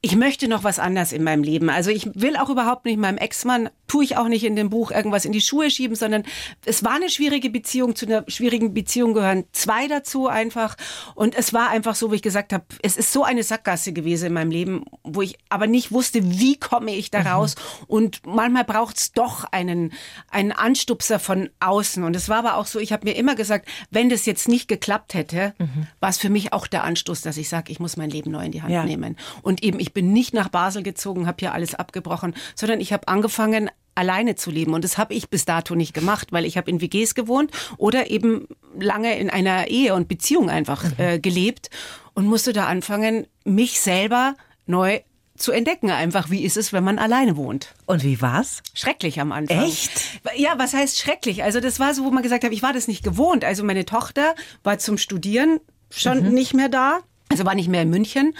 B: ich möchte noch was anders in meinem Leben. Also ich will auch überhaupt nicht meinem Ex-Mann tue ich auch nicht in dem Buch irgendwas in die Schuhe schieben, sondern es war eine schwierige Beziehung. Zu einer schwierigen Beziehung gehören zwei dazu einfach. Und es war einfach so, wie ich gesagt habe, es ist so eine Sackgasse gewesen in meinem Leben, wo ich aber nicht wusste, wie komme ich da mhm. raus. Mhm. Und manchmal braucht es doch einen, einen Anstupser von außen. Und es war aber auch so, ich habe mir immer gesagt, wenn das jetzt nicht geklappt hätte, mhm. war es für mich auch der Anstoß, dass ich sage, ich muss mein Leben neu in die Hand ja. nehmen. Und eben, ich bin nicht nach Basel gezogen, habe hier alles abgebrochen, sondern ich habe angefangen, alleine zu leben. Und das habe ich bis dato nicht gemacht, weil ich habe in WGs gewohnt oder eben lange in einer Ehe und Beziehung einfach mhm. äh, gelebt und musste da anfangen, mich selber neu zu entdecken einfach, wie ist es, wenn man alleine wohnt.
D: Und wie war's?
B: Schrecklich am Anfang.
D: Echt?
B: Ja, was heißt schrecklich? Also das war so, wo man gesagt hat, ich war das nicht gewohnt. Also meine Tochter war zum Studieren schon mhm. nicht mehr da. Also war nicht mehr in München.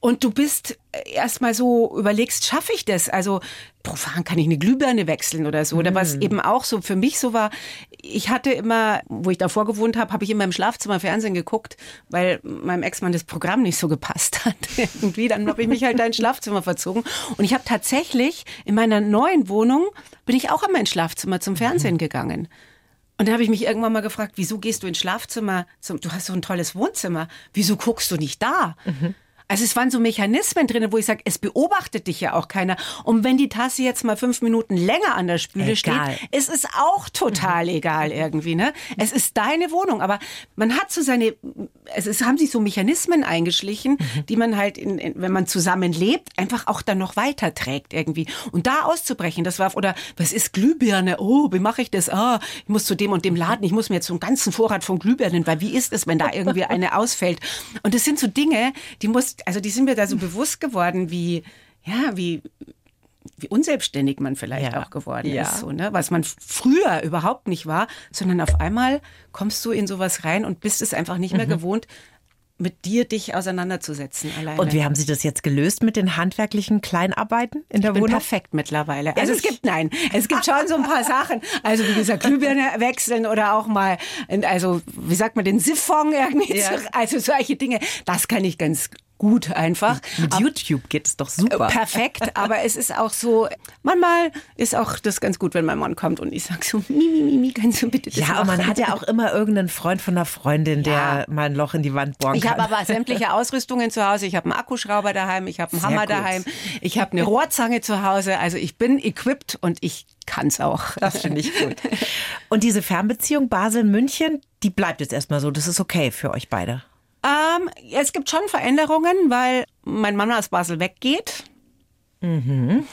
B: Und du bist erstmal so überlegst, schaffe ich das? Also profan kann ich eine Glühbirne wechseln oder so. Oder was mm. eben auch so für mich so war, ich hatte immer, wo ich davor gewohnt habe, habe ich immer im Schlafzimmer Fernsehen geguckt, weil meinem Ex-Mann das Programm nicht so gepasst hat. [LAUGHS] Irgendwie, dann habe ich mich halt da ins Schlafzimmer verzogen. Und ich habe tatsächlich in meiner neuen Wohnung, bin ich auch immer ins Schlafzimmer zum Fernsehen mhm. gegangen. Und da habe ich mich irgendwann mal gefragt, wieso gehst du ins Schlafzimmer? Du hast so ein tolles Wohnzimmer. Wieso guckst du nicht da? Mhm. Also es waren so Mechanismen drin, wo ich sage, es beobachtet dich ja auch keiner. Und wenn die Tasse jetzt mal fünf Minuten länger an der Spüle egal. steht, ist es auch total egal irgendwie. Ne? Es ist deine Wohnung, aber man hat so seine, es ist, haben sich so Mechanismen eingeschlichen, mhm. die man halt, in, in, wenn man zusammen lebt, einfach auch dann noch weiterträgt irgendwie. Und da auszubrechen, das war, oder was ist Glühbirne? Oh, wie mache ich das? Ah, ich muss zu dem und dem Laden, ich muss mir jetzt so einen ganzen Vorrat von Glühbirnen, weil wie ist es, wenn da irgendwie eine ausfällt? Und das sind so Dinge, die muss also die sind mir da so bewusst geworden, wie, ja, wie, wie unselbstständig man vielleicht ja. auch geworden ja. ist, so, ne? was man früher überhaupt nicht war, sondern auf einmal kommst du in sowas rein und bist es einfach nicht mehr mhm. gewohnt, mit dir dich auseinanderzusetzen alleine.
D: Und wie haben Sie das jetzt gelöst mit den handwerklichen Kleinarbeiten in der
B: ich bin
D: Wohnung?
B: perfekt mittlerweile. Also es gibt nein, es gibt schon so ein paar [LAUGHS] Sachen. Also wie gesagt, Glühbirne wechseln oder auch mal, also wie sagt man, den Siphon irgendwie. Ja. Also solche Dinge, das kann ich ganz gut einfach.
D: Mit aber, YouTube geht es doch super.
B: Perfekt, [LAUGHS] aber es ist auch so, manchmal ist auch das ganz gut, wenn mein Mann kommt und ich sage so, mi, mi, mi, kannst du bitte das
D: Ja, aber man hat ja auch immer irgendeinen Freund von einer Freundin, der ja. mal ein Loch in die Wand bohren
B: ich kann. Ich habe aber sämtliche [LAUGHS] Ausrüstungen zu Hause. Ich habe einen Akkuschrauber daheim, ich habe einen Sehr Hammer gut. daheim, ich habe eine Rohrzange zu Hause. Also ich bin equipped und ich kann es auch.
D: Das finde ich gut. Und diese Fernbeziehung Basel-München, die bleibt jetzt erstmal so. Das ist okay für euch beide.
B: Ähm, es gibt schon Veränderungen, weil mein Mann aus Basel weggeht.
D: Mhm.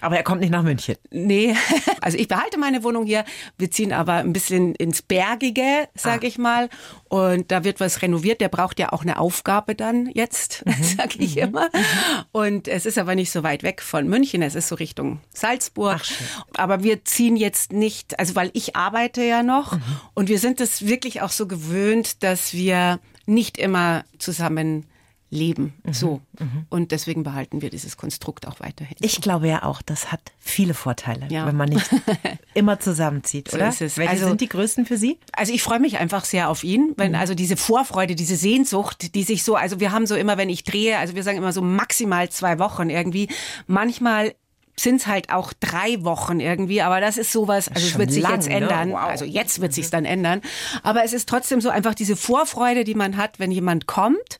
D: Aber er kommt nicht nach München.
B: Nee, [LAUGHS] also ich behalte meine Wohnung hier. Wir ziehen aber ein bisschen ins Bergige, sag ah. ich mal. Und da wird was renoviert. Der braucht ja auch eine Aufgabe dann jetzt, [LAUGHS] mhm. sag ich mhm. immer. Und es ist aber nicht so weit weg von München. Es ist so Richtung Salzburg. Ach, aber wir ziehen jetzt nicht, also weil ich arbeite ja noch. Mhm. Und wir sind es wirklich auch so gewöhnt, dass wir nicht immer zusammen leben. Mhm. So. Mhm. Und deswegen behalten wir dieses Konstrukt auch weiterhin.
D: Ich glaube ja auch, das hat viele Vorteile, ja. wenn man nicht [LAUGHS] immer zusammenzieht, so oder? Ist es.
B: Welche also, sind die größten für Sie? Also ich freue mich einfach sehr auf ihn, wenn mhm. also diese Vorfreude, diese Sehnsucht, die sich so, also wir haben so immer, wenn ich drehe, also wir sagen immer so maximal zwei Wochen irgendwie. Manchmal sind es halt auch drei Wochen irgendwie, aber das ist sowas, also es wird sich lang, jetzt ne? ändern. Wow. Also jetzt wird sich's dann ändern. Aber es ist trotzdem so einfach diese Vorfreude, die man hat, wenn jemand kommt.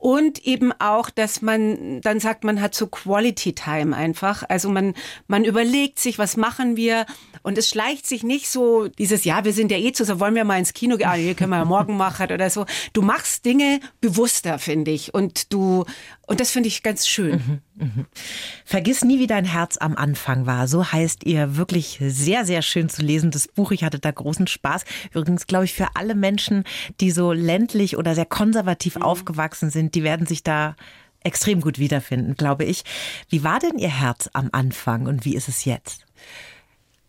B: Und eben auch, dass man dann sagt, man hat so Quality Time einfach. Also man, man überlegt sich, was machen wir? Und es schleicht sich nicht so dieses, ja, wir sind ja eh zusammen, wollen wir mal ins Kino gehen? Ah, hier können wir ja morgen machen oder so. Du machst Dinge bewusster, finde ich. Und du, und das finde ich ganz schön. Mhm,
D: Vergiss nie, wie dein Herz am Anfang war. So heißt ihr wirklich sehr, sehr schön zu lesen, das Buch. Ich hatte da großen Spaß. Übrigens, glaube ich, für alle Menschen, die so ländlich oder sehr konservativ mhm. aufgewachsen sind, die werden sich da extrem gut wiederfinden, glaube ich. Wie war denn Ihr Herz am Anfang und wie ist es jetzt?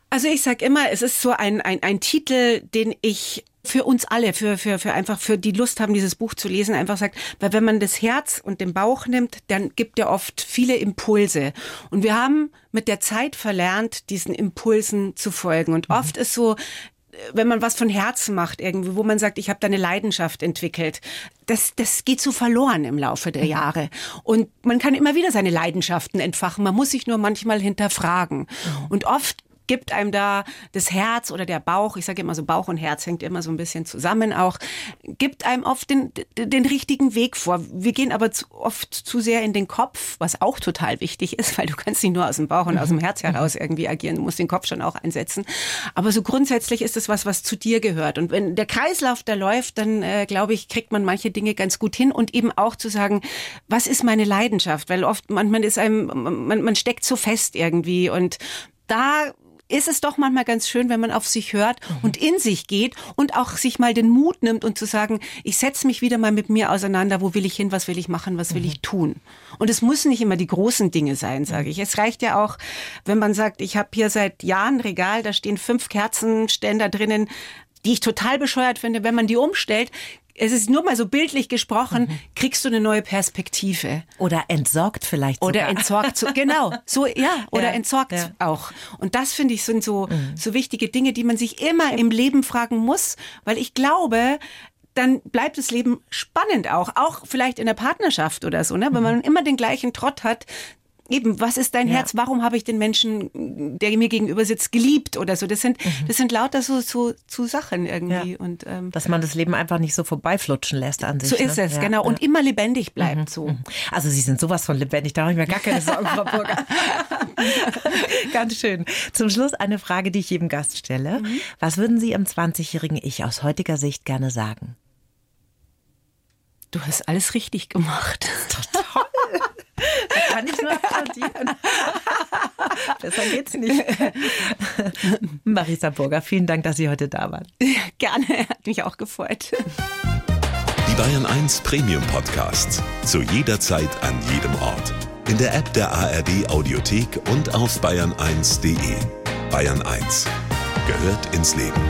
B: Also ich sag immer, es ist so ein, ein, ein Titel, den ich für uns alle, für, für, für einfach für die Lust haben, dieses Buch zu lesen, einfach sagt, weil wenn man das Herz und den Bauch nimmt, dann gibt er oft viele Impulse. Und wir haben mit der Zeit verlernt, diesen Impulsen zu folgen. Und mhm. oft ist so wenn man was von Herzen macht irgendwie, wo man sagt, ich habe da eine Leidenschaft entwickelt, das, das geht so verloren im Laufe der mhm. Jahre. Und man kann immer wieder seine Leidenschaften entfachen. Man muss sich nur manchmal hinterfragen. Mhm. Und oft gibt einem da das Herz oder der Bauch, ich sage immer so Bauch und Herz hängt immer so ein bisschen zusammen auch, gibt einem oft den, den richtigen Weg vor. Wir gehen aber zu, oft zu sehr in den Kopf, was auch total wichtig ist, weil du kannst nicht nur aus dem Bauch und aus dem Herz heraus irgendwie agieren, du musst den Kopf schon auch einsetzen. Aber so grundsätzlich ist es was, was zu dir gehört. Und wenn der Kreislauf da läuft, dann äh, glaube ich, kriegt man manche Dinge ganz gut hin und eben auch zu sagen, was ist meine Leidenschaft? Weil oft manchmal ist einem, man, man steckt so fest irgendwie und da ist es doch manchmal ganz schön, wenn man auf sich hört mhm. und in sich geht und auch sich mal den Mut nimmt und zu sagen, ich setze mich wieder mal mit mir auseinander, wo will ich hin, was will ich machen, was will mhm. ich tun. Und es müssen nicht immer die großen Dinge sein, sage mhm. ich. Es reicht ja auch, wenn man sagt, ich habe hier seit Jahren Regal, da stehen fünf Kerzenständer drinnen, die ich total bescheuert finde, wenn man die umstellt, es ist nur mal so bildlich gesprochen, mhm. kriegst du eine neue Perspektive.
D: Oder entsorgt vielleicht
B: sogar. Oder entsorgt, so, genau. So, ja, [LAUGHS] oder ja, entsorgt ja. auch. Und das finde ich sind so, mhm. so wichtige Dinge, die man sich immer im Leben fragen muss, weil ich glaube, dann bleibt das Leben spannend auch, auch vielleicht in der Partnerschaft oder so, ne? Wenn mhm. man immer den gleichen Trott hat, eben, was ist dein ja. Herz? Warum habe ich den Menschen, der mir gegenüber sitzt, geliebt oder so? Das sind, mhm. das sind lauter so, so, so Sachen irgendwie.
D: Ja. Und, ähm, Dass man das Leben einfach nicht so vorbeiflutschen lässt an sich.
B: So ist
D: ne?
B: es, ja, genau. Und immer lebendig bleibt
D: mhm.
B: so.
D: Mhm. Also Sie sind sowas von lebendig, da habe ich mir gar keine Sorgen, Frau Burger. [LAUGHS] Ganz schön. Zum Schluss eine Frage, die ich jedem Gast stelle. Mhm. Was würden Sie im 20-jährigen Ich aus heutiger Sicht gerne sagen?
B: Du hast alles richtig gemacht.
D: Total. Kann ich nur applaudieren. [LAUGHS] Besser geht's nicht. [LAUGHS] Marisa Burger, vielen Dank, dass Sie heute da waren.
B: Gerne, hat mich auch gefreut.
C: Die Bayern 1 Premium Podcasts. Zu jeder Zeit, an jedem Ort. In der App der ARD Audiothek und auf bayern1.de. Bayern 1 gehört ins Leben.